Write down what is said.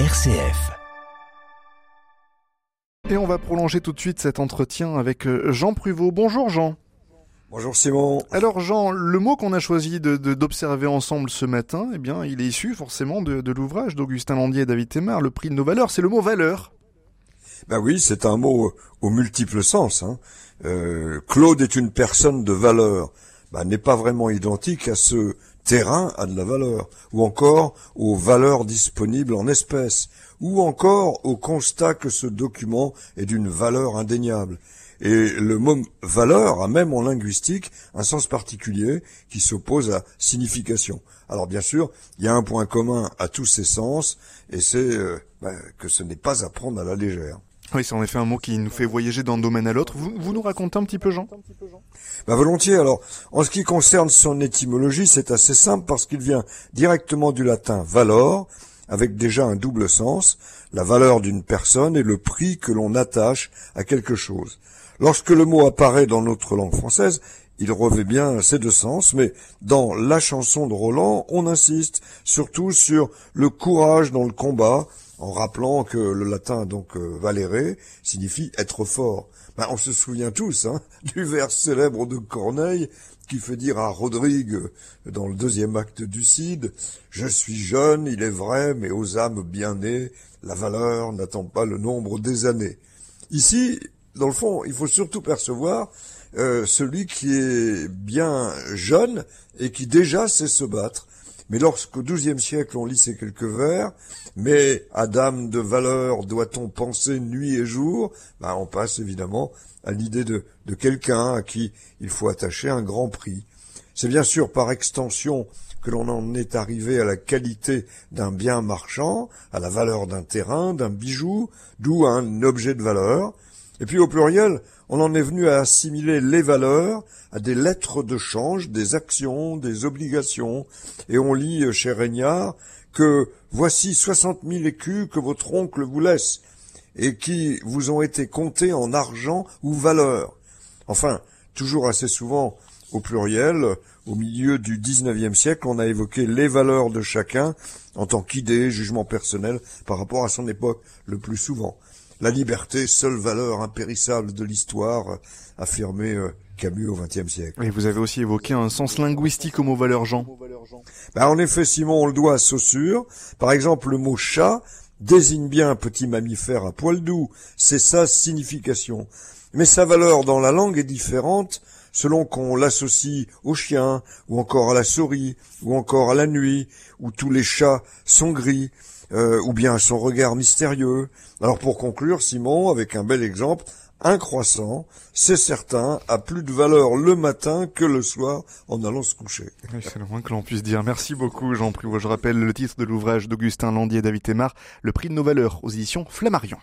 RCF. Et on va prolonger tout de suite cet entretien avec euh, Jean Pruvot. Bonjour Jean. Bonjour Simon. Alors Jean, le mot qu'on a choisi de, d'observer ensemble ce matin, eh bien, il est issu forcément de, de l'ouvrage d'Augustin Landier et David Thémard, Le prix de nos valeurs. C'est le mot valeur. Ben oui, c'est un mot aux multiples sens. Hein. Euh, Claude est une personne de valeur. Ben, n'est pas vraiment identique à ce terrain a de la valeur, ou encore aux valeurs disponibles en espèces, ou encore au constat que ce document est d'une valeur indéniable. Et le mot valeur a même en linguistique un sens particulier qui s'oppose à signification. Alors bien sûr, il y a un point commun à tous ces sens, et c'est euh, ben, que ce n'est pas à prendre à la légère. Oui, c'est en effet un mot qui nous fait voyager d'un domaine à l'autre. Vous, nous racontez un petit peu, Jean? Bah volontiers. Alors, en ce qui concerne son étymologie, c'est assez simple parce qu'il vient directement du latin valor, avec déjà un double sens, la valeur d'une personne et le prix que l'on attache à quelque chose. Lorsque le mot apparaît dans notre langue française, il revêt bien ces deux sens, mais dans la chanson de Roland, on insiste surtout sur le courage dans le combat, en rappelant que le latin, donc euh, valere, signifie être fort. Ben, on se souvient tous hein, du vers célèbre de Corneille qui fait dire à Rodrigue dans le deuxième acte du Cid, Je suis jeune, il est vrai, mais aux âmes bien nées, la valeur n'attend pas le nombre des années. Ici, dans le fond, il faut surtout percevoir euh, celui qui est bien jeune et qui déjà sait se battre. Mais lorsqu'au XIIe siècle on lit ces quelques vers, mais à dame de valeur doit-on penser nuit et jour, ben on passe évidemment à l'idée de, de quelqu'un à qui il faut attacher un grand prix. C'est bien sûr par extension que l'on en est arrivé à la qualité d'un bien marchand, à la valeur d'un terrain, d'un bijou, d'où un objet de valeur, et puis au pluriel, on en est venu à assimiler les valeurs à des lettres de change, des actions, des obligations. Et on lit chez Régnard que voici soixante mille écus que votre oncle vous laisse et qui vous ont été comptés en argent ou valeur. Enfin, toujours assez souvent au pluriel, au milieu du XIXe siècle, on a évoqué les valeurs de chacun en tant qu'idée, jugement personnel par rapport à son époque, le plus souvent. La liberté, seule valeur impérissable de l'histoire, affirmait euh, Camus au XXe siècle. Et vous avez aussi évoqué un sens linguistique au mot valeur Jean. Ben, en effet, Simon, on le doit à Saussure. Par exemple, le mot chat désigne bien un petit mammifère à poil doux. C'est sa signification. Mais sa valeur dans la langue est différente selon qu'on l'associe au chien, ou encore à la souris, ou encore à la nuit, où tous les chats sont gris, euh, ou bien son regard mystérieux. Alors pour conclure, Simon, avec un bel exemple, un croissant, c'est certain, a plus de valeur le matin que le soir en allant se coucher. c'est le moins que l'on puisse dire. Merci beaucoup, Jean Privot. Je rappelle le titre de l'ouvrage d'Augustin Landier et David Le prix de nos valeurs aux éditions Flammarion.